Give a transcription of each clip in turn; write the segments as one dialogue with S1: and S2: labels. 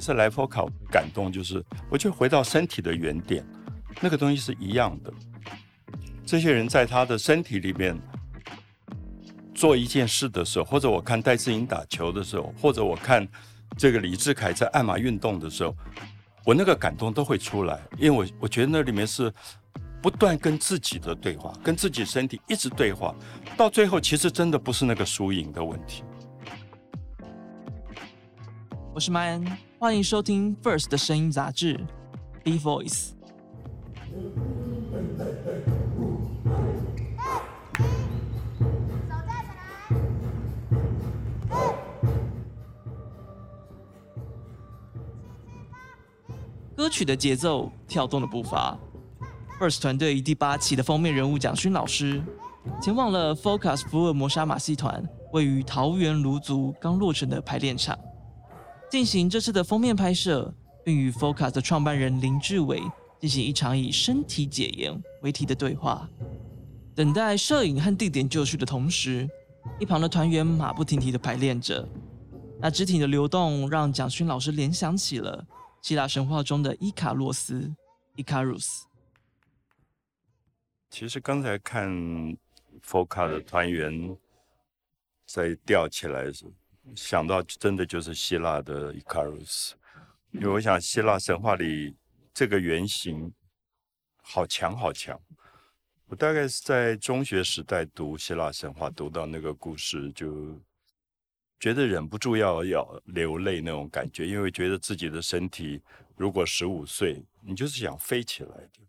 S1: 次来佛考感动，就是我就回到身体的原点，那个东西是一样的。这些人在他的身体里面做一件事的时候，或者我看戴志颖打球的时候，或者我看这个李志凯在爱马运动的时候，我那个感动都会出来，因为我我觉得那里面是不断跟自己的对话，跟自己身体一直对话，到最后其实真的不是那个输赢的问题。
S2: 我是麦恩，欢迎收听 First 的声音杂志 B Voice。歌曲的节奏，跳动的步伐。First 团队第八期的封面人物蒋勋老师，前往了 Focus 福尔摩沙马戏团位于桃园芦竹刚落成的排练场，进行这次的封面拍摄，并与 Focus 的创办人林志伟进行一场以身体解严为题的对话。等待摄影和地点就绪的同时，一旁的团员马不停蹄的排练着，那肢体的流动让蒋勋老师联想起了。希腊神话中的伊卡洛斯 （Icarus）。
S1: 其实刚才看 Foca 的团员在吊起来时，想到真的就是希腊的 Icarus，因为我想希腊神话里这个原型好强好强。我大概是在中学时代读希腊神话，读到那个故事就。觉得忍不住要要流泪那种感觉，因为觉得自己的身体如果十五岁，你就是想飞起来的，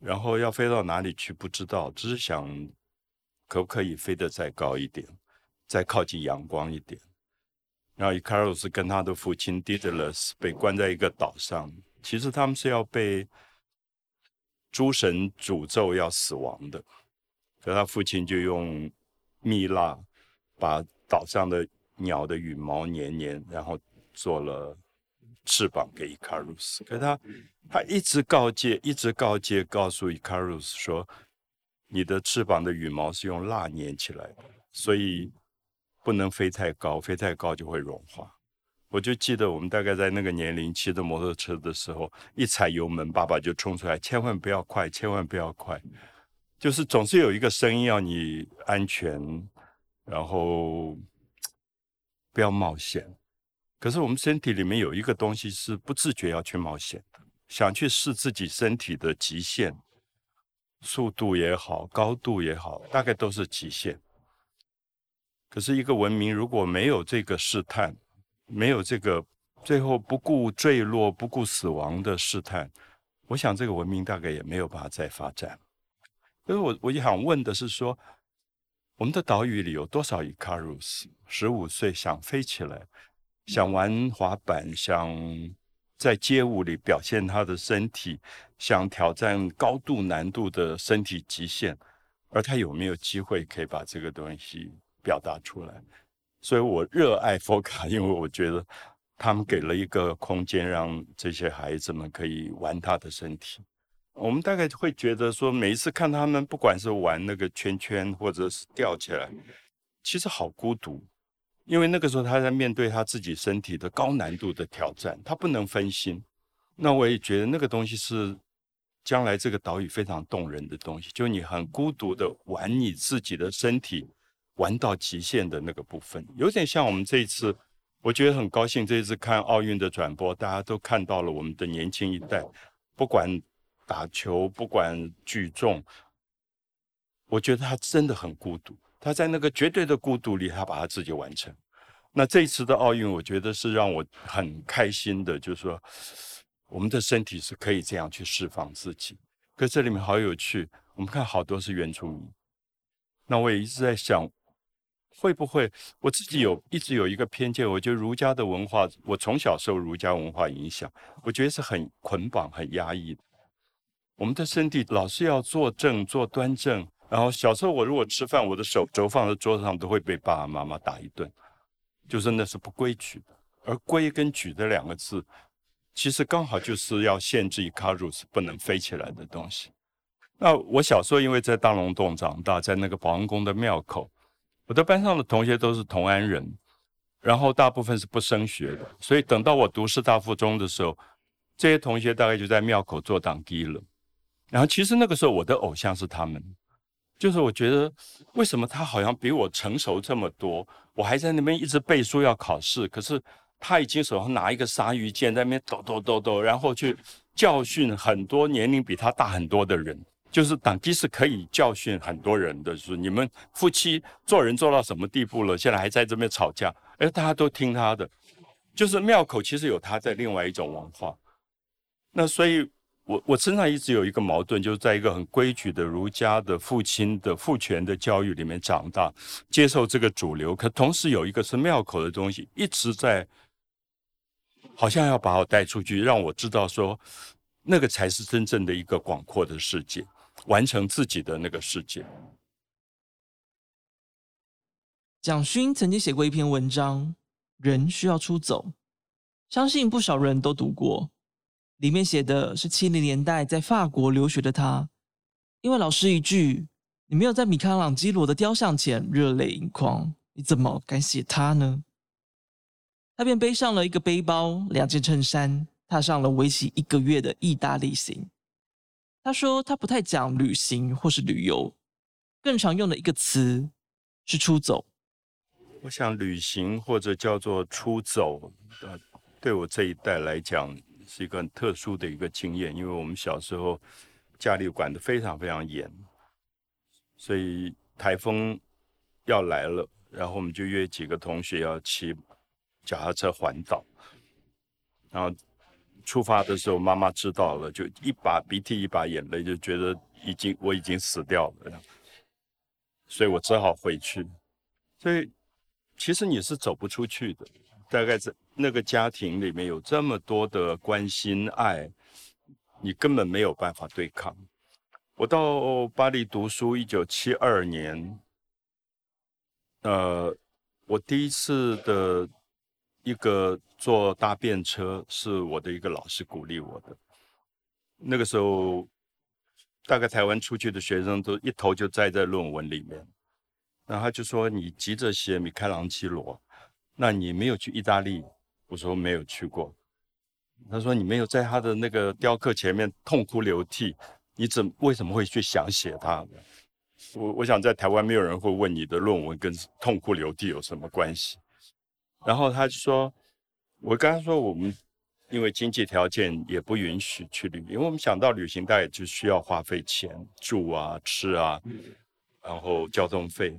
S1: 然后要飞到哪里去不知道，只是想可不可以飞得再高一点，再靠近阳光一点。然后伊卡洛斯跟他的父亲 Daedalus 被关在一个岛上，其实他们是要被诸神诅咒要死亡的，可他父亲就用蜜蜡把。岛上的鸟的羽毛黏黏，然后做了翅膀给伊卡鲁斯。可他他一直告诫，一直告诫，告诉伊卡鲁斯说：“你的翅膀的羽毛是用蜡粘起来的，所以不能飞太高，飞太高就会融化。”我就记得我们大概在那个年龄骑着摩托车的时候，一踩油门，爸爸就冲出来：“千万不要快，千万不要快！”就是总是有一个声音要你安全。然后不要冒险，可是我们身体里面有一个东西是不自觉要去冒险的，想去试自己身体的极限，速度也好，高度也好，大概都是极限。可是一个文明如果没有这个试探，没有这个最后不顾坠落、不顾死亡的试探，我想这个文明大概也没有办法再发展。所以我我就想问的是说。我们的岛屿里有多少伊卡鲁斯？十五岁想飞起来，想玩滑板，想在街舞里表现他的身体，想挑战高度难度的身体极限，而他有没有机会可以把这个东西表达出来？所以我热爱佛卡，因为我觉得他们给了一个空间，让这些孩子们可以玩他的身体。我们大概会觉得说，每一次看他们，不管是玩那个圈圈，或者是吊起来，其实好孤独，因为那个时候他在面对他自己身体的高难度的挑战，他不能分心。那我也觉得那个东西是将来这个岛屿非常动人的东西，就你很孤独的玩你自己的身体，玩到极限的那个部分，有点像我们这一次，我觉得很高兴这一次看奥运的转播，大家都看到了我们的年轻一代，不管。打球不管举重，我觉得他真的很孤独。他在那个绝对的孤独里，他把他自己完成。那这一次的奥运，我觉得是让我很开心的，就是说我们的身体是可以这样去释放自己。可这里面好有趣，我们看好多是原住民。那我也一直在想，会不会我自己有一直有一个偏见？我觉得儒家的文化，我从小受儒家文化影响，我觉得是很捆绑、很压抑的。我们的身体老是要坐正、坐端正，然后小时候我如果吃饭，我的手肘放在桌子上，都会被爸爸妈妈打一顿，就是那是不规矩的。而“规”跟“矩”的两个字，其实刚好就是要限制一卡路是不能飞起来的东西。那我小时候因为在大龙洞长大，在那个保安宫的庙口，我的班上的同学都是同安人，然后大部分是不升学的，所以等到我读师大附中的时候，这些同学大概就在庙口做党机了。然后其实那个时候我的偶像是他们，就是我觉得为什么他好像比我成熟这么多，我还在那边一直背书要考试，可是他已经手上拿一个鲨鱼剑在那边抖抖抖抖，然后去教训很多年龄比他大很多的人。就是党机是可以教训很多人的，就是你们夫妻做人做到什么地步了，现在还在这边吵架，哎，大家都听他的。就是庙口其实有他在另外一种文化，那所以。我我身上一直有一个矛盾，就是在一个很规矩的儒家的父亲的父权的教育里面长大，接受这个主流，可同时有一个是庙口的东西一直在，好像要把我带出去，让我知道说，那个才是真正的一个广阔的世界，完成自己的那个世界。
S2: 蒋勋曾经写过一篇文章《人需要出走》，相信不少人都读过。里面写的是七零年代在法国留学的他，因为老师一句“你没有在米开朗基罗的雕像前热泪盈眶，你怎么敢写他呢？”他便背上了一个背包、两件衬衫，踏上了为期一个月的意大利行。他说他不太讲旅行或是旅游，更常用的一个词是出走。
S1: 我想旅行或者叫做出走，呃，对我这一代来讲。是一个很特殊的一个经验，因为我们小时候家里管得非常非常严，所以台风要来了，然后我们就约几个同学要骑脚踏车环岛，然后出发的时候，妈妈知道了，就一把鼻涕一把眼泪，就觉得已经我已经死掉了，所以我只好回去。所以其实你是走不出去的，大概在。那个家庭里面有这么多的关心爱，你根本没有办法对抗。我到巴黎读书，一九七二年，呃，我第一次的一个坐搭便车，是我的一个老师鼓励我的。那个时候，大概台湾出去的学生都一头就栽在论文里面，然后他就说：“你急着写米开朗基罗，那你没有去意大利。”我说没有去过，他说你没有在他的那个雕刻前面痛哭流涕，你怎为什么会去想写他？我我想在台湾没有人会问你的论文跟痛哭流涕有什么关系。然后他就说，我跟他说我们因为经济条件也不允许去旅，因为我们想到旅行大概就需要花费钱，住啊吃啊，然后交通费。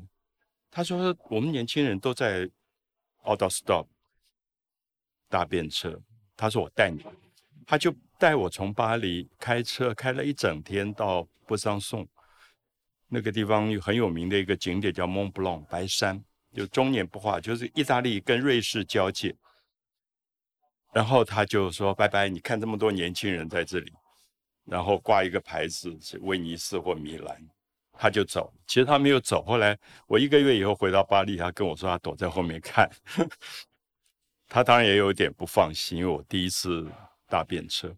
S1: 他说我们年轻人都在 out of stop。搭便车，他说我带你，他就带我从巴黎开车开了一整天到布桑颂，那个地方有很有名的一个景点叫蒙布朗白山，就终年不化，就是意大利跟瑞士交界。然后他就说拜拜，你看这么多年轻人在这里，然后挂一个牌子威尼斯或米兰，他就走。其实他没有走，后来我一个月以后回到巴黎，他跟我说他躲在后面看。他当然也有点不放心，因为我第一次搭便车，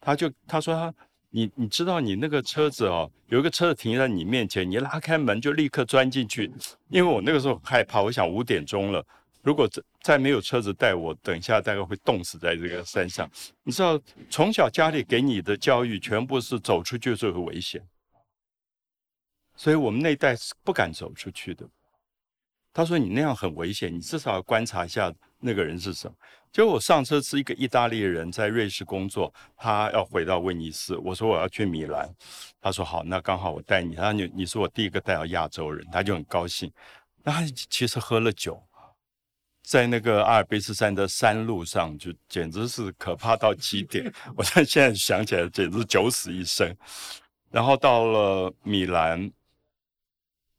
S1: 他就他说他你你知道你那个车子哦，有一个车子停在你面前，你拉开门就立刻钻进去，因为我那个时候害怕，我想五点钟了，如果再再没有车子带我，等一下大概会冻死在这个山上。你知道从小家里给你的教育全部是走出去就会危险，所以我们那代是不敢走出去的。他说你那样很危险，你至少要观察一下。那个人是什么？结果我上车是一个意大利人，在瑞士工作，他要回到威尼斯。我说我要去米兰，他说好，那刚好我带你。他说你你是我第一个带到亚洲人，他就很高兴。那他其实喝了酒，在那个阿尔卑斯山的山路上，就简直是可怕到极点。我现在想起来，简直九死一生。然后到了米兰，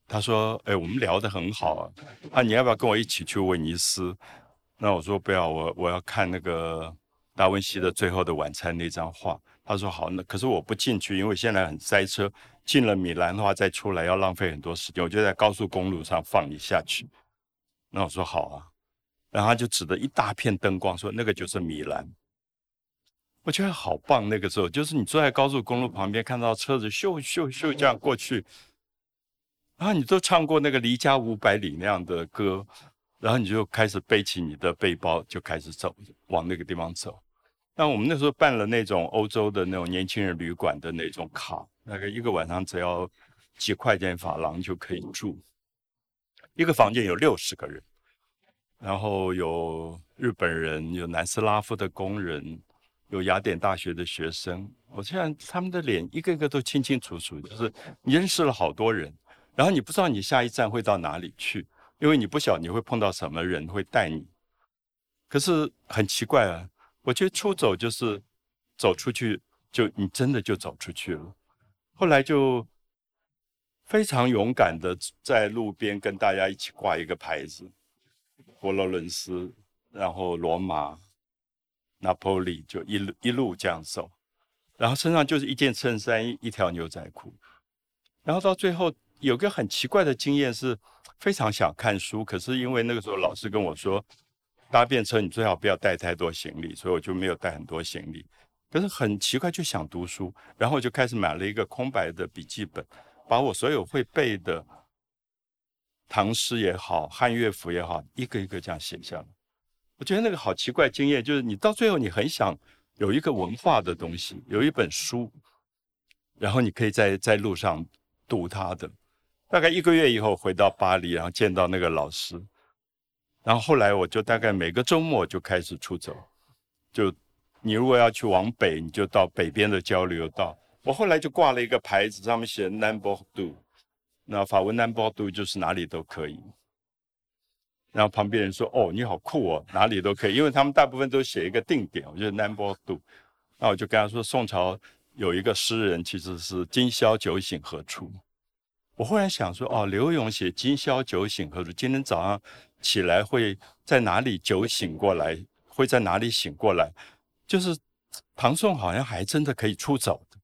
S1: 他说：“哎，我们聊得很好啊，啊，你要不要跟我一起去威尼斯？”那我说不要，我我要看那个达文西的《最后的晚餐》那张画。他说好，那可是我不进去，因为现在很塞车。进了米兰的话，再出来要浪费很多时间。我就在高速公路上放你下去。那我说好啊，然后他就指着一大片灯光说：“那个就是米兰。”我觉得好棒。那个时候，就是你坐在高速公路旁边，看到车子咻咻咻这样过去，然后你都唱过那个《离家五百里》那样的歌。然后你就开始背起你的背包，就开始走，往那个地方走。那我们那时候办了那种欧洲的那种年轻人旅馆的那种卡，那个一个晚上只要几块钱法郎就可以住，一个房间有六十个人，然后有日本人，有南斯拉夫的工人，有雅典大学的学生。我现在他们的脸一个个都清清楚楚，就是你认识了好多人，然后你不知道你下一站会到哪里去，因为你不晓你会碰到什么人会带你。可是很奇怪啊。我觉得出走就是走出去，就你真的就走出去了。后来就非常勇敢的在路边跟大家一起挂一个牌子，佛罗伦斯，然后罗马、拿破里，就一路一路这样走，然后身上就是一件衬衫、一条牛仔裤，然后到最后有个很奇怪的经验，是非常想看书，可是因为那个时候老师跟我说。搭便车，你最好不要带太多行李，所以我就没有带很多行李。可是很奇怪，就想读书，然后就开始买了一个空白的笔记本，把我所有会背的唐诗也好、汉乐府也好，一个一个这样写下来。我觉得那个好奇怪经验，就是你到最后你很想有一个文化的东西，有一本书，然后你可以在在路上读它的。大概一个月以后回到巴黎，然后见到那个老师。然后后来我就大概每个周末就开始出走，就你如果要去往北，你就到北边的交流道。我后来就挂了一个牌子，上面写 Number Two，那法文 Number Two 就是哪里都可以。然后旁边人说：“哦，你好酷哦，哪里都可以。”因为他们大部分都写一个定点，我觉得 Number Two。那我就跟他说：“宋朝有一个诗人，其实是今宵酒醒何处。”我忽然想说：“哦，刘永写今宵酒醒何处？今天早上。”起来会在哪里酒醒过来？会在哪里醒过来？就是唐宋好像还真的可以出走的。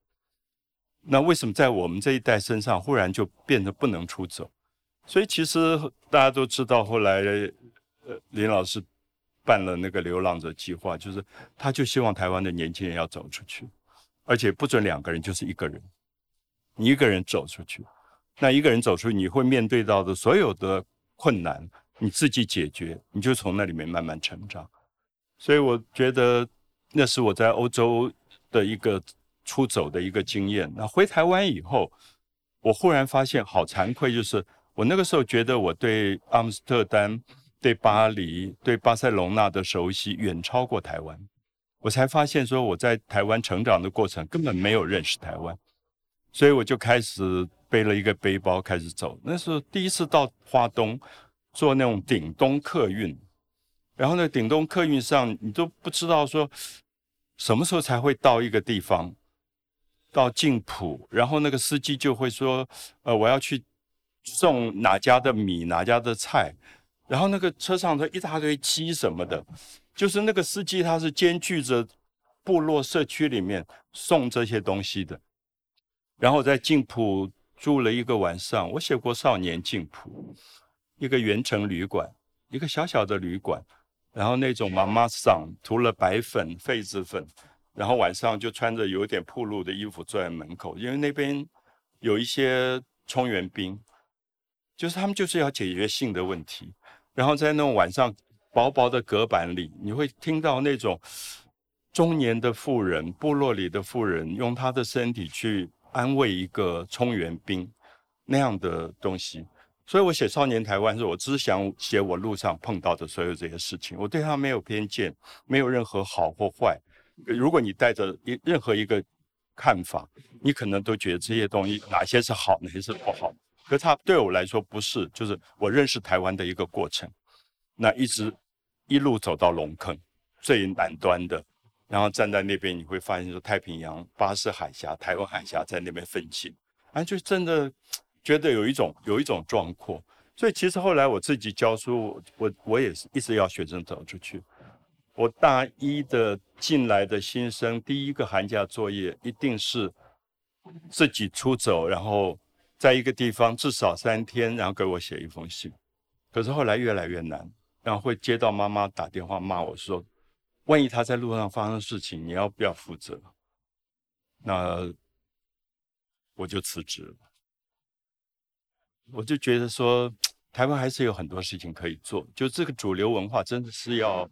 S1: 那为什么在我们这一代身上忽然就变得不能出走？所以其实大家都知道，后来呃林老师办了那个流浪者计划，就是他就希望台湾的年轻人要走出去，而且不准两个人，就是一个人，你一个人走出去，那一个人走出去，你会面对到的所有的困难。你自己解决，你就从那里面慢慢成长。所以我觉得那是我在欧洲的一个出走的一个经验。那回台湾以后，我忽然发现好惭愧，就是我那个时候觉得我对阿姆斯特丹、对巴黎、对巴塞隆纳的熟悉远超过台湾。我才发现说我在台湾成长的过程根本没有认识台湾，所以我就开始背了一个背包开始走。那时候第一次到花东。坐那种顶东客运，然后呢，顶东客运上你都不知道说什么时候才会到一个地方，到静浦，然后那个司机就会说，呃，我要去送哪家的米，哪家的菜，然后那个车上的一大堆鸡什么的，就是那个司机他是兼具着部落社区里面送这些东西的，然后在静浦住了一个晚上，我写过《少年静浦》。一个原城旅馆，一个小小的旅馆，然后那种妈妈桑涂了白粉、痱子粉，然后晚上就穿着有点破露的衣服坐在门口，因为那边有一些冲援兵，就是他们就是要解决性的问题，然后在那种晚上薄薄的隔板里，你会听到那种中年的妇人、部落里的妇人用她的身体去安慰一个冲援兵那样的东西。所以我写《少年台湾》是我只想写我路上碰到的所有这些事情，我对他没有偏见，没有任何好或坏。如果你带着一任何一个看法，你可能都觉得这些东西哪些是好，哪些是不好。可它对我来说不是，就是我认识台湾的一个过程。那一直一路走到龙坑最南端的，然后站在那边，你会发现说太平洋、巴士海峡、台湾海峡在那边分清，啊，就真的。觉得有一种有一种壮阔，所以其实后来我自己教书，我我也是一直要学生走出去。我大一的进来的新生，第一个寒假作业一定是自己出走，然后在一个地方至少三天，然后给我写一封信。可是后来越来越难，然后会接到妈妈打电话骂我说：“万一他在路上发生事情，你要不要负责？”那我就辞职了。我就觉得说，台湾还是有很多事情可以做。就这个主流文化真的是要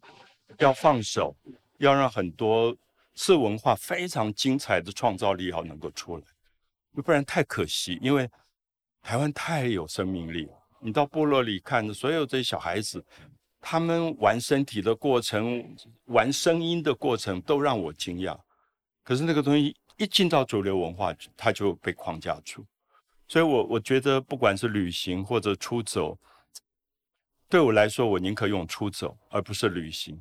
S1: 要放手，要让很多次文化非常精彩的创造力要能够出来，不然太可惜。因为台湾太有生命力了，你到部落里看，所有这些小孩子，他们玩身体的过程、玩声音的过程，都让我惊讶。可是那个东西一进到主流文化，它就被框架住。所以，我我觉得，不管是旅行或者出走，对我来说，我宁可用出走，而不是旅行。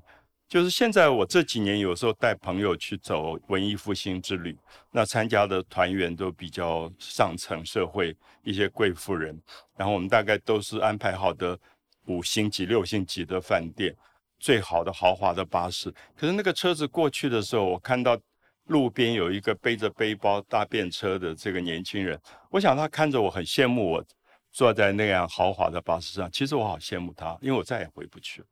S1: 就是现在，我这几年有时候带朋友去走文艺复兴之旅，那参加的团员都比较上层社会，一些贵妇人，然后我们大概都是安排好的五星级、六星级的饭店，最好的豪华的巴士。可是那个车子过去的时候，我看到。路边有一个背着背包搭便车的这个年轻人，我想他看着我很羡慕我坐在那样豪华的巴士上。其实我好羡慕他，因为我再也回不去了。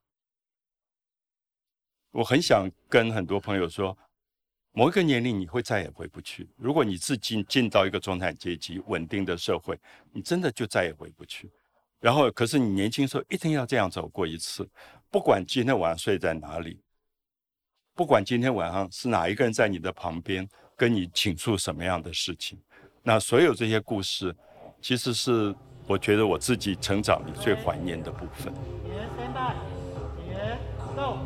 S1: 我很想跟很多朋友说，某一个年龄你会再也回不去。如果你自己进到一个中产阶级稳定的社会，你真的就再也回不去。然后，可是你年轻时候一定要这样走过一次，不管今天晚上睡在哪里。不管今天晚上是哪一个人在你的旁边跟你倾诉什么样的事情，那所有这些故事，其实是我觉得我自己成长里最怀念的部分。
S2: 先拜，别动，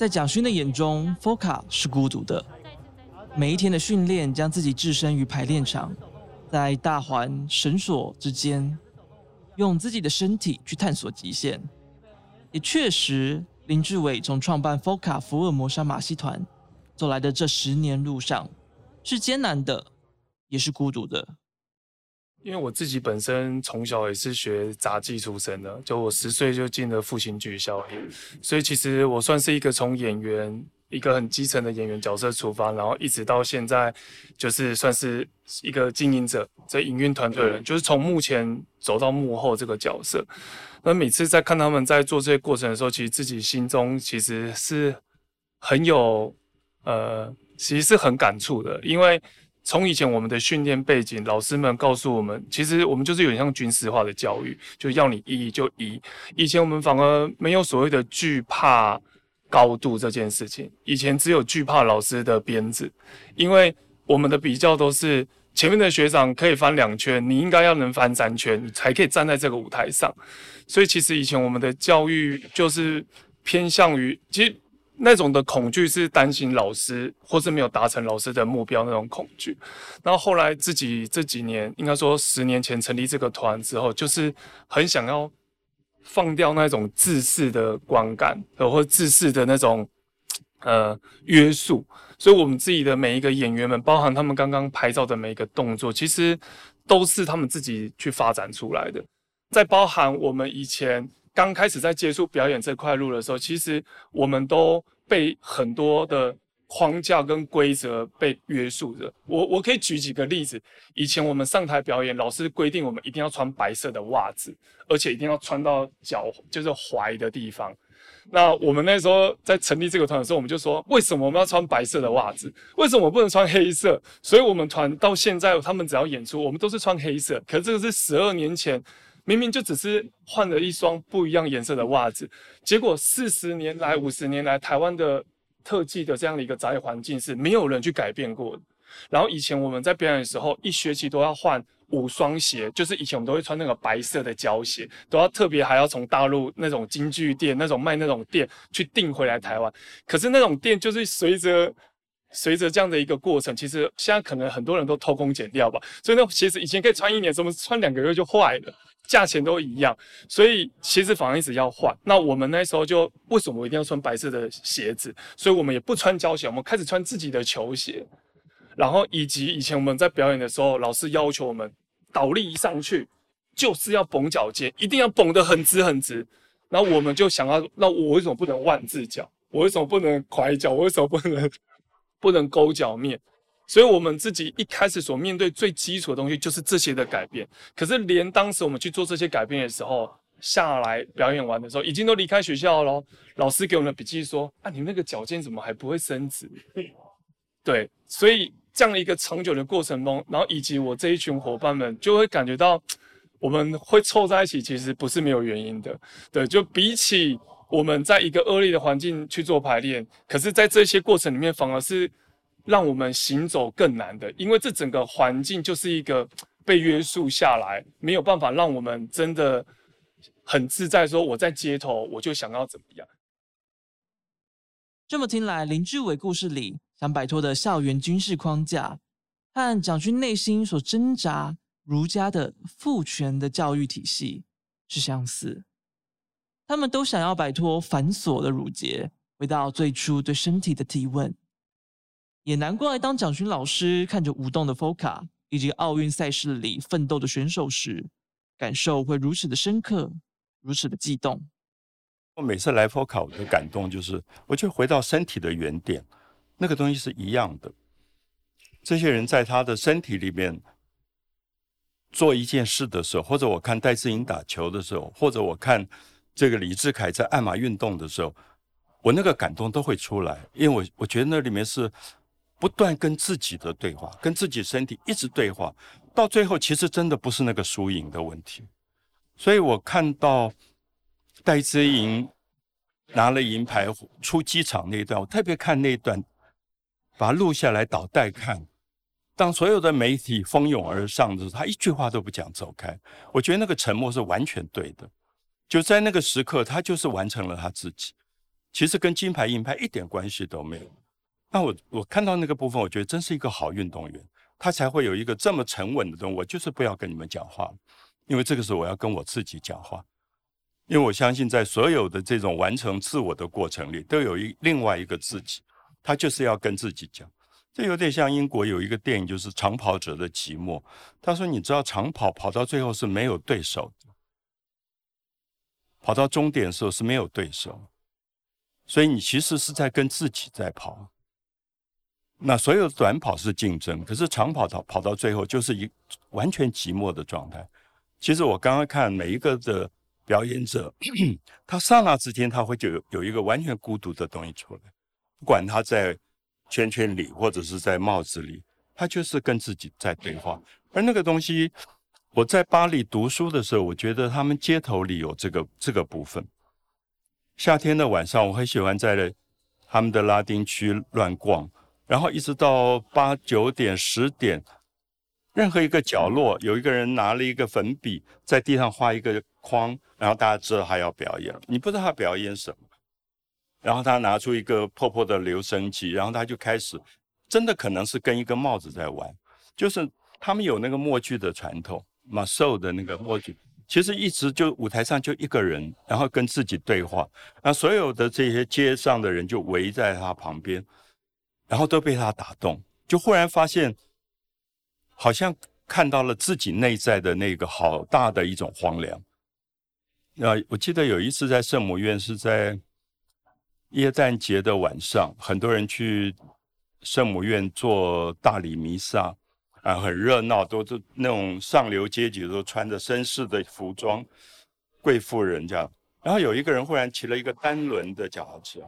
S2: 在蒋勋的眼中，Foka 是孤独的，每一天的训练将自己置身于排练场。在大环绳索之间，用自己的身体去探索极限。也确实，林志伟从创办 Foca 福尔摩沙马戏团走来的这十年路上，是艰难的，也是孤独的。
S3: 因为我自己本身从小也是学杂技出身的，就我十岁就进了复兴剧校，所以其实我算是一个从演员。一个很基层的演员角色出发，然后一直到现在，就是算是一个经营者，在营运团队人，就是从幕前走到幕后这个角色。那每次在看他们在做这些过程的时候，其实自己心中其实是很有，呃，其实是很感触的。因为从以前我们的训练背景，老师们告诉我们，其实我们就是有点像军事化的教育，就要你一就一。以前我们反而没有所谓的惧怕。高度这件事情，以前只有惧怕老师的鞭子，因为我们的比较都是前面的学长可以翻两圈，你应该要能翻三圈，你才可以站在这个舞台上。所以其实以前我们的教育就是偏向于，其实那种的恐惧是担心老师或是没有达成老师的目标那种恐惧。然后后来自己这几年，应该说十年前成立这个团之后，就是很想要。放掉那种自私的观感，或者自私的那种呃约束，所以我们自己的每一个演员们，包含他们刚刚拍照的每一个动作，其实都是他们自己去发展出来的。在包含我们以前刚开始在接触表演这块路的时候，其实我们都被很多的。框架跟规则被约束着。我我可以举几个例子。以前我们上台表演，老师规定我们一定要穿白色的袜子，而且一定要穿到脚就是踝的地方。那我们那时候在成立这个团的时候，我们就说：为什么我们要穿白色的袜子？为什么我不能穿黑色？所以我们团到现在，他们只要演出，我们都是穿黑色。可这个是十二年前，明明就只是换了一双不一样颜色的袜子，结果四十年来、五十年来，台湾的。特技的这样的一个杂役环境是没有人去改变过的。然后以前我们在表演的时候，一学期都要换五双鞋，就是以前我们都会穿那个白色的胶鞋，都要特别还要从大陆那种京剧店、那种卖那种店去订回来台湾。可是那种店就是随着随着这样的一个过程，其实现在可能很多人都偷工减料吧。所以那鞋子以前可以穿一年，怎么穿两个月就坏了？价钱都一样，所以鞋子反而一直要换。那我们那时候就为什么一定要穿白色的鞋子？所以我们也不穿胶鞋，我们开始穿自己的球鞋。然后以及以前我们在表演的时候，老师要求我们倒立一上去就是要绷脚尖，一定要绷得很直很直。然后我们就想要，那我为什么不能万字脚？我为什么不能拐脚？我为什么不能不能勾脚面？所以，我们自己一开始所面对最基础的东西就是这些的改变。可是，连当时我们去做这些改变的时候，下来表演完的时候，已经都离开学校了。老师给我们的笔记说：“啊，你那个脚尖怎么还不会伸直？” 对，所以这样的一个长久的过程中，然后以及我这一群伙伴们就会感觉到，我们会凑在一起，其实不是没有原因的。对，就比起我们在一个恶劣的环境去做排练，可是在这些过程里面，反而是让我们行走更难的，因为这整个环境就是一个 被约束下来，没有办法让我们真的很自在。说我在街头，我就想要怎么样。
S2: 这么听来，林志伟故事里想摆脱的校园军事框架，和蒋勋内心所挣扎儒家的父权的教育体系是相似。他们都想要摆脱繁琐的儒节，回到最初对身体的提问。也难怪，当蒋勋老师看着舞动的 FOCA 以及奥运赛事里奋斗的选手时，感受会如此的深刻，如此的激动。
S1: 我每次来 FOCA，我的感动就是，我就回到身体的原点，那个东西是一样的。这些人在他的身体里面做一件事的时候，或者我看戴志颖打球的时候，或者我看这个李志凯在鞍马运动的时候，我那个感动都会出来，因为我我觉得那里面是不断跟自己的对话，跟自己身体一直对话，到最后其实真的不是那个输赢的问题，所以我看到。戴资颖拿了银牌出机场那一段，我特别看那一段，把它录下来倒带看。当所有的媒体蜂拥而上的时候，他一句话都不讲，走开。我觉得那个沉默是完全对的。就在那个时刻，他就是完成了他自己，其实跟金牌银牌一点关系都没有。那我我看到那个部分，我觉得真是一个好运动员，他才会有一个这么沉稳的东西。我就是不要跟你们讲话，因为这个时候我要跟我自己讲话。因为我相信，在所有的这种完成自我的过程里，都有一另外一个自己，他就是要跟自己讲。这有点像英国有一个电影，就是《长跑者的寂寞》。他说：“你知道，长跑跑到最后是没有对手的，跑到终点的时候是没有对手，所以你其实是在跟自己在跑。那所有短跑是竞争，可是长跑跑跑到最后就是一完全寂寞的状态。其实我刚刚看每一个的。”表演者，他刹那之间，他会就有有一个完全孤独的东西出来，不管他在圈圈里或者是在帽子里，他就是跟自己在对话。而那个东西，我在巴黎读书的时候，我觉得他们街头里有这个这个部分。夏天的晚上，我很喜欢在他们的拉丁区乱逛，然后一直到八九点、十点。任何一个角落，有一个人拿了一个粉笔在地上画一个框，然后大家知道他要表演。你不知道他表演什么，然后他拿出一个破破的留声机，然后他就开始，真的可能是跟一个帽子在玩。就是他们有那个默剧的传统，马寿的那个默剧，其实一直就舞台上就一个人，然后跟自己对话，那所有的这些街上的人就围在他旁边，然后都被他打动，就忽然发现。好像看到了自己内在的那个好大的一种荒凉。啊，我记得有一次在圣母院，是在耶诞节的晚上，很多人去圣母院做大礼弥撒，啊，很热闹，都是那种上流阶级都穿着绅士的服装，贵妇人这样。然后有一个人忽然骑了一个单轮的脚踏车，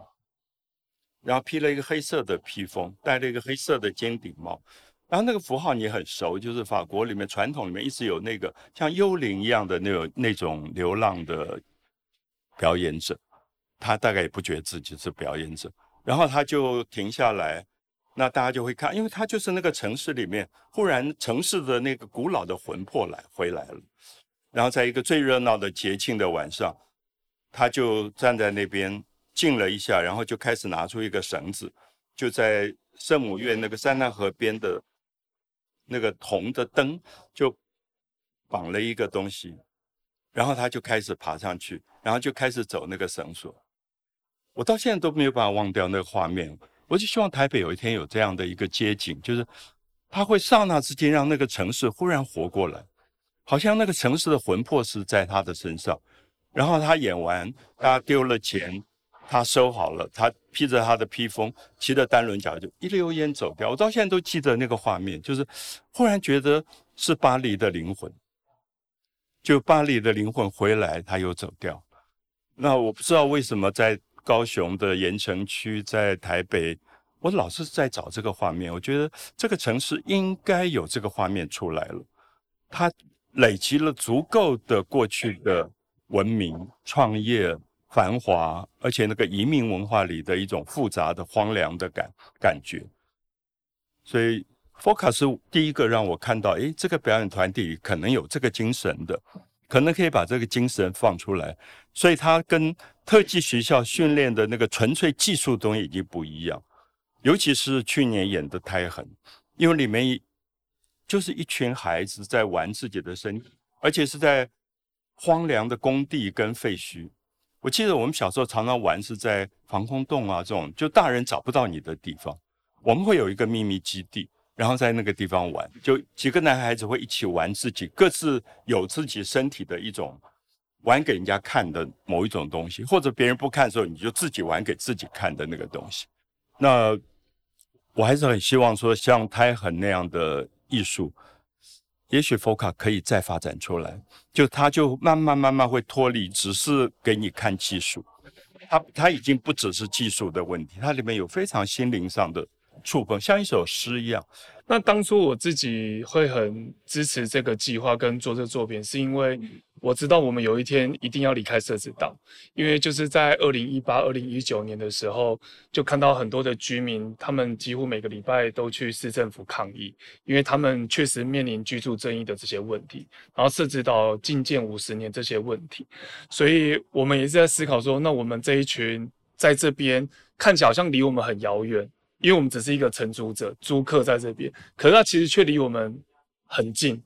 S1: 然后披了一个黑色的披风，戴了一个黑色的尖顶帽。然后那个符号你很熟，就是法国里面传统里面一直有那个像幽灵一样的那种那种流浪的表演者，他大概也不觉得自己是表演者，然后他就停下来，那大家就会看，因为他就是那个城市里面忽然城市的那个古老的魂魄来回来了，然后在一个最热闹的节庆的晚上，他就站在那边静了一下，然后就开始拿出一个绳子，就在圣母院那个塞纳河边的。那个铜的灯就绑了一个东西，然后他就开始爬上去，然后就开始走那个绳索。我到现在都没有办法忘掉那个画面。我就希望台北有一天有这样的一个街景，就是他会刹那之间让那个城市忽然活过来，好像那个城市的魂魄是在他的身上。然后他演完，他丢了钱。他收好了，他披着他的披风，骑着单轮脚就一溜烟走掉。我到现在都记得那个画面，就是忽然觉得是巴黎的灵魂。就巴黎的灵魂回来，他又走掉。那我不知道为什么在高雄的盐城区，在台北，我老是在找这个画面。我觉得这个城市应该有这个画面出来了，它累积了足够的过去的文明、创业、繁华，而且那个移民文化里的一种复杂的荒凉的感感觉。所以，Foca 是第一个让我看到，诶，这个表演团体可能有这个精神的。可能可以把这个精神放出来，所以他跟特技学校训练的那个纯粹技术东西已经不一样。尤其是去年演的《胎痕》，因为里面就是一群孩子在玩自己的身体，而且是在荒凉的工地跟废墟。我记得我们小时候常常玩是在防空洞啊，这种就大人找不到你的地方，我们会有一个秘密基地。然后在那个地方玩，就几个男孩子会一起玩自己各自有自己身体的一种玩给人家看的某一种东西，或者别人不看的时候，你就自己玩给自己看的那个东西。那我还是很希望说，像胎痕那样的艺术，也许 Foca 可以再发展出来，就它就慢慢慢慢会脱离，只是给你看技术，它它已经不只是技术的问题，它里面有非常心灵上的。触碰像一首诗一样。
S3: 那当初我自己会很支持这个计划跟做这个作品，是因为我知道我们有一天一定要离开设置岛，因为就是在二零一八、二零一九年的时候，就看到很多的居民，他们几乎每个礼拜都去市政府抗议，因为他们确实面临居住争议的这些问题，然后设置岛禁建五十年这些问题，所以我们也是在思考说，那我们这一群在这边看起来好像离我们很遥远。因为我们只是一个承租者、租客在这边，可是他其实却离我们很近，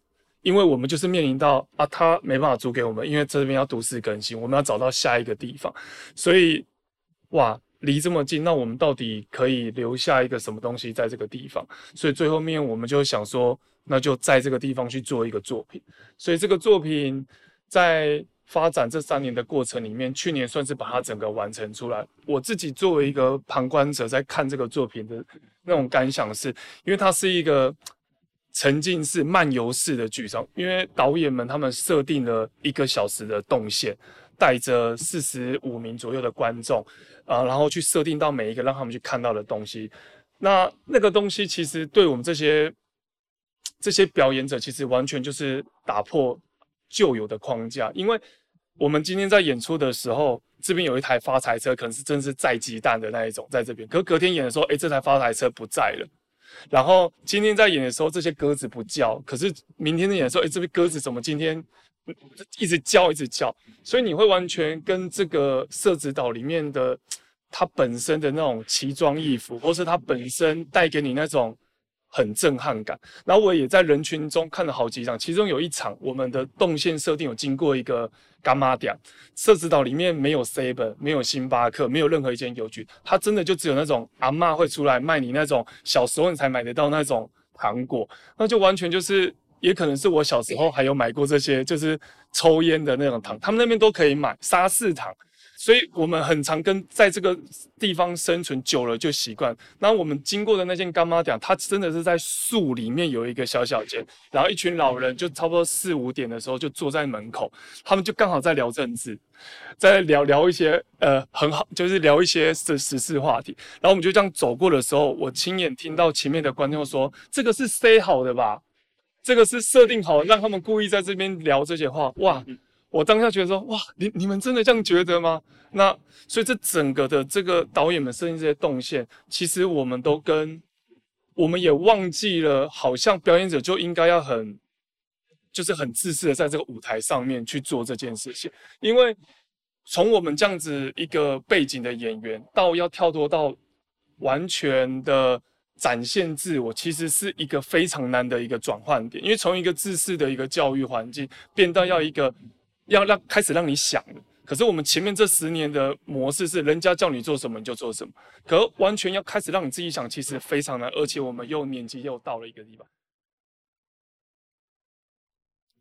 S3: 因为我们就是面临到啊，他没办法租给我们，因为这边要都市更新，我们要找到下一个地方，所以哇，离这么近，那我们到底可以留下一个什么东西在这个地方？所以最后面我们就想说，那就在这个地方去做一个作品，所以这个作品在。发展这三年的过程里面，去年算是把它整个完成出来。我自己作为一个旁观者，在看这个作品的那种感想是，因为它是一个沉浸式、漫游式的剧场。因为导演们他们设定了一个小时的动线，带着四十五名左右的观众，啊，然后去设定到每一个让他们去看到的东西。那那个东西其实对我们这些这些表演者，其实完全就是打破。旧有的框架，因为我们今天在演出的时候，这边有一台发财车，可能是真是载鸡蛋的那一种，在这边。可隔天演的时候，哎，这台发财车不在了。然后今天在演的时候，这些鸽子不叫，可是明天在演的时候，哎，这边鸽子怎么今天一直叫，一直叫？所以你会完全跟这个色子岛里面的它本身的那种奇装异服，或是它本身带给你那种。很震撼感，然后我也在人群中看了好几场，其中有一场我们的动线设定有经过一个干妈店，设置岛里面没有 seven，没有星巴克，没有任何一间邮局，它真的就只有那种阿妈会出来卖你那种小时候你才买得到那种糖果，那就完全就是，也可能是我小时候还有买过这些，就是抽烟的那种糖，他们那边都可以买沙士糖。所以我们很常跟在这个地方生存久了就习惯。然后我们经过的那间干妈店，它真的是在树里面有一个小小间，然后一群老人就差不多四五点的时候就坐在门口，他们就刚好在聊政治，在聊聊一些呃很好，就是聊一些时时事话题。然后我们就这样走过的时候，我亲眼听到前面的观众说：“这个是塞好的吧？这个是设定好，让他们故意在这边聊这些话。”哇！我当下觉得说，哇，你你们真的这样觉得吗？那所以这整个的这个导演们设定这些动线，其实我们都跟我们也忘记了，好像表演者就应该要很，就是很自私的在这个舞台上面去做这件事情。因为从我们这样子一个背景的演员，到要跳脱到完全的展现自我，其实是一个非常难的一个转换点。因为从一个自私的一个教育环境，变到要一个。要让开始让你想了，可是我们前面这十年的模式是人家叫你做什么你就做什么，可完全要开始让你自己想，其实非常难，而且我们又年纪又到了一个地方。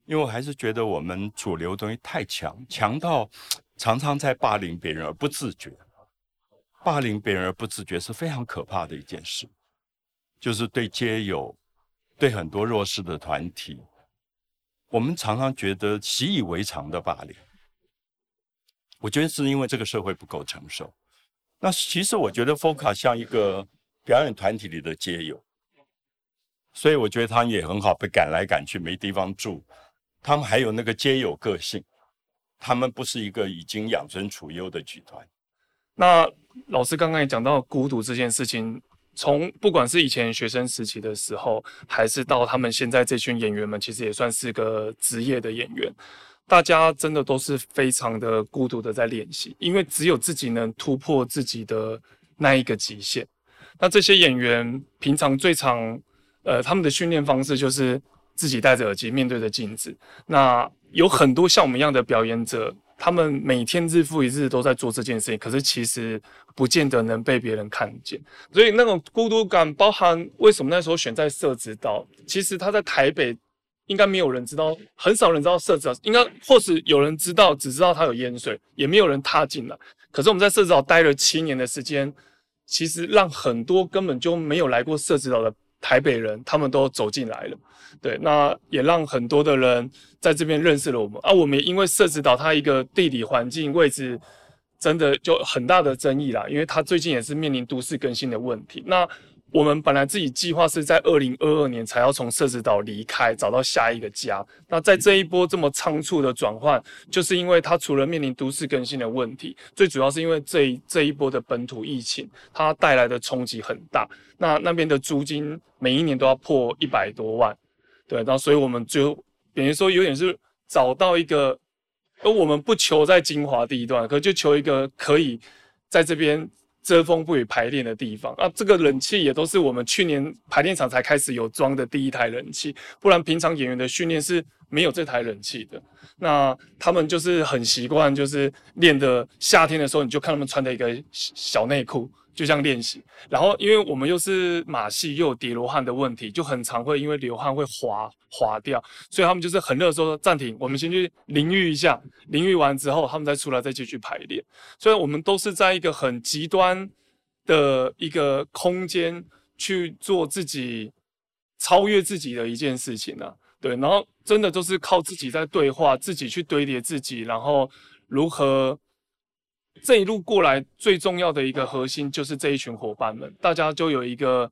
S1: 因为我还是觉得我们主流东西太强，强到 常常在霸凌别人而不自觉，霸凌别人而不自觉是非常可怕的一件事，就是对街友，对很多弱势的团体。我们常常觉得习以为常的霸凌，我觉得是因为这个社会不够成熟。那其实我觉得 Foca 像一个表演团体里的街友，所以我觉得他们也很好，被赶来赶去没地方住，他们还有那个街友个性，他们不是一个已经养尊处优的剧团。
S3: 那老师刚刚也讲到孤独这件事情。从不管是以前学生时期的时候，还是到他们现在这群演员们，其实也算是个职业的演员。大家真的都是非常的孤独的在练习，因为只有自己能突破自己的那一个极限。那这些演员平常最常，呃，他们的训练方式就是自己戴着耳机面对着镜子。那有很多像我们一样的表演者。他们每天日复一日都在做这件事情，可是其实不见得能被别人看见，所以那种孤独感包含为什么那时候选在社子岛？其实他在台北应该没有人知道，很少人知道社子岛，应该或是有人知道，只知道它有淹水，也没有人踏进来。可是我们在社子岛待了七年的时间，其实让很多根本就没有来过社子岛的。台北人他们都走进来了，对，那也让很多的人在这边认识了我们啊。我们也因为设置到它一个地理环境位置，真的就很大的争议啦，因为它最近也是面临都市更新的问题。那我们本来自己计划是在二零二二年才要从设置岛离开，找到下一个家。那在这一波这么仓促的转换，就是因为它除了面临都市更新的问题，最主要是因为这这一波的本土疫情，它带来的冲击很大。那那边的租金每一年都要破一百多万，对，然后所以我们就等于说有点是找到一个，而我们不求在金华地段，可就求一个可以在这边。遮风不雨排练的地方啊，这个冷气也都是我们去年排练场才开始有装的第一台冷气，不然平常演员的训练是没有这台冷气的。那他们就是很习惯，就是练的夏天的时候，你就看他们穿的一个小内裤。就像练习，然后因为我们又是马戏，又有叠罗汉的问题，就很常会因为流汗会滑滑掉，所以他们就是很热的时候暂停，我们先去淋浴一下，淋浴完之后，他们再出来再继续排练。所以我们都是在一个很极端的一个空间去做自己超越自己的一件事情呢，对，然后真的都是靠自己在对话，自己去堆叠自己，然后如何。这一路过来最重要的一个核心就是这一群伙伴们，大家就有一个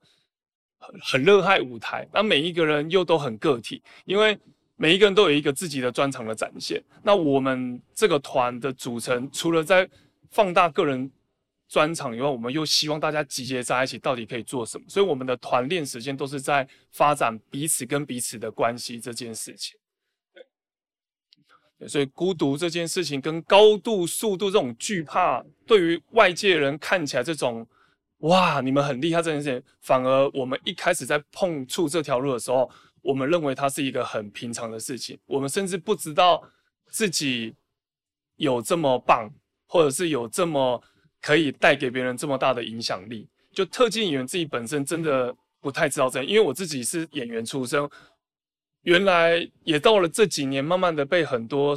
S3: 很很热爱舞台，那每一个人又都很个体，因为每一个人都有一个自己的专长的展现。那我们这个团的组成，除了在放大个人专长以外，我们又希望大家集结在一起，到底可以做什么？所以我们的团练时间都是在发展彼此跟彼此的关系这件事情。所以孤独这件事情跟高度、速度这种惧怕，对于外界人看起来这种哇，你们很厉害这件事情，反而我们一开始在碰触这条路的时候，我们认为它是一个很平常的事情。我们甚至不知道自己有这么棒，或者是有这么可以带给别人这么大的影响力。就特技演员自己本身真的不太知道这，因为我自己是演员出身。原来也到了这几年，慢慢的被很多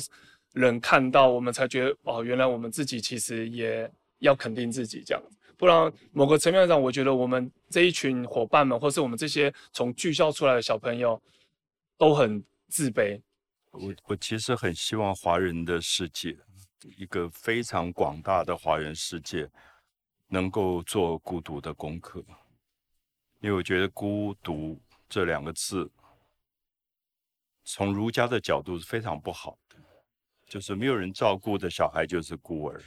S3: 人看到，我们才觉得哦，原来我们自己其实也要肯定自己这样。不然某个层面上，我觉得我们这一群伙伴们，或是我们这些从剧校出来的小朋友，都很自卑。
S1: 我我其实很希望华人的世界，一个非常广大的华人世界，能够做孤独的功课，因为我觉得孤独这两个字。从儒家的角度是非常不好的，就是没有人照顾的小孩就是孤儿，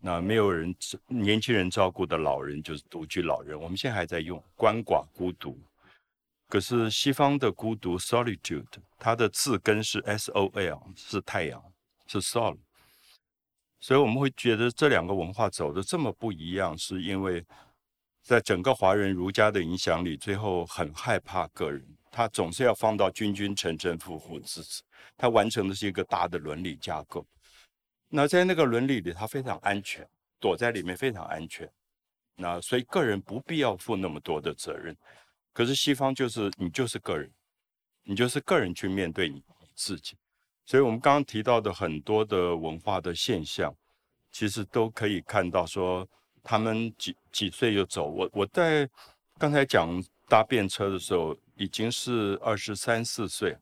S1: 那没有人年轻人照顾的老人就是独居老人。我们现在还在用鳏寡孤独，可是西方的孤独 （solitude） 它的字根是 S-O-L，是太阳，是 sol，所以我们会觉得这两个文化走的这么不一样，是因为在整个华人儒家的影响里，最后很害怕个人。他总是要放到君君臣臣父父子子，他完成的是一个大的伦理架构。那在那个伦理里，他非常安全，躲在里面非常安全。那所以个人不必要负那么多的责任。可是西方就是你就是个人，你就是个人去面对你自己。所以我们刚刚提到的很多的文化的现象，其实都可以看到说他们几几岁就走。我我在刚才讲搭便车的时候。已经是二十三四岁，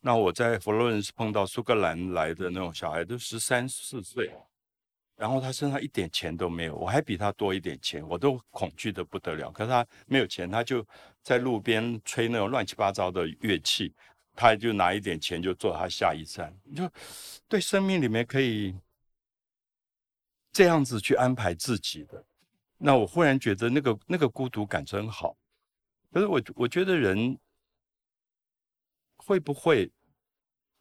S1: 那我在佛罗伦斯碰到苏格兰来的那种小孩，都十三四岁，然后他身上一点钱都没有，我还比他多一点钱，我都恐惧的不得了。可是他没有钱，他就在路边吹那种乱七八糟的乐器，他就拿一点钱就坐他下一站。就对生命里面可以这样子去安排自己的，那我忽然觉得那个那个孤独感真好。可是我我觉得人会不会？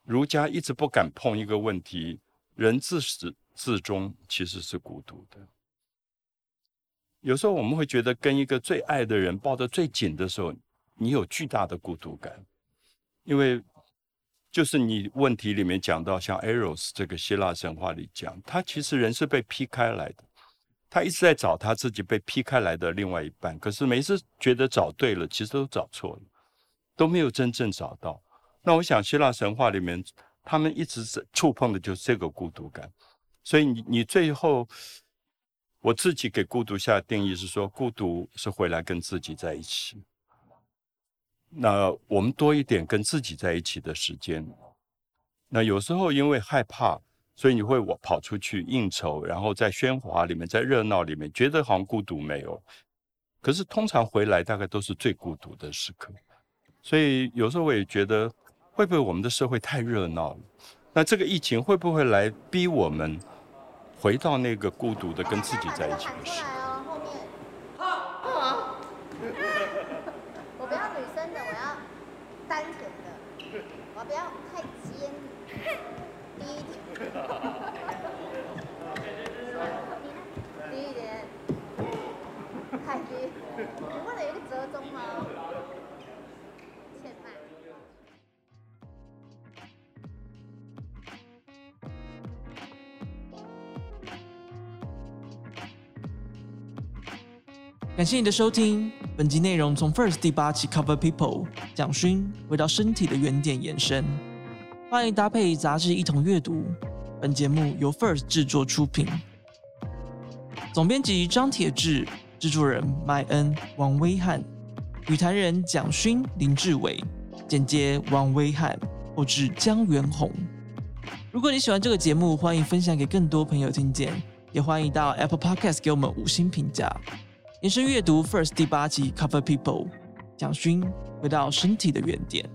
S1: 儒家一直不敢碰一个问题：人自始至终其实是孤独的。有时候我们会觉得，跟一个最爱的人抱得最紧的时候，你有巨大的孤独感，因为就是你问题里面讲到，像 Eros 这个希腊神话里讲，他其实人是被劈开来的，他一直在找他自己被劈开来的另外一半，可是每次觉得找对了，其实都找错了，都没有真正找到。那我想，希腊神话里面，他们一直是触碰的就是这个孤独感。所以你你最后，我自己给孤独下定义是说，孤独是回来跟自己在一起。那我们多一点跟自己在一起的时间。那有时候因为害怕，所以你会我跑出去应酬，然后在喧哗里面，在热闹里面，觉得好像孤独没有。可是通常回来大概都是最孤独的时刻。所以有时候我也觉得。会不会我们的社会太热闹了？那这个疫情会不会来逼我们回到那个孤独的跟自己在一起的时候？
S4: 我不要女生的，我要丹田的，我不要太尖，低一点，低一点，太低。你为了一个折中吗？
S2: 感谢你的收听，本集内容从 First 第八期 Cover People 蒋勋回到身体的原点延伸，欢迎搭配杂志一同阅读。本节目由 First 制作出品，总编辑张铁志，制作人麦恩、王威汉，语坛人蒋勋、林志伟，剪接王威汉，后制江元宏。如果你喜欢这个节目，欢迎分享给更多朋友听见，也欢迎到 Apple Podcast 给我们五星评价。延伸阅读 First 第八集 Cover People，蒋勋回到身体的原点。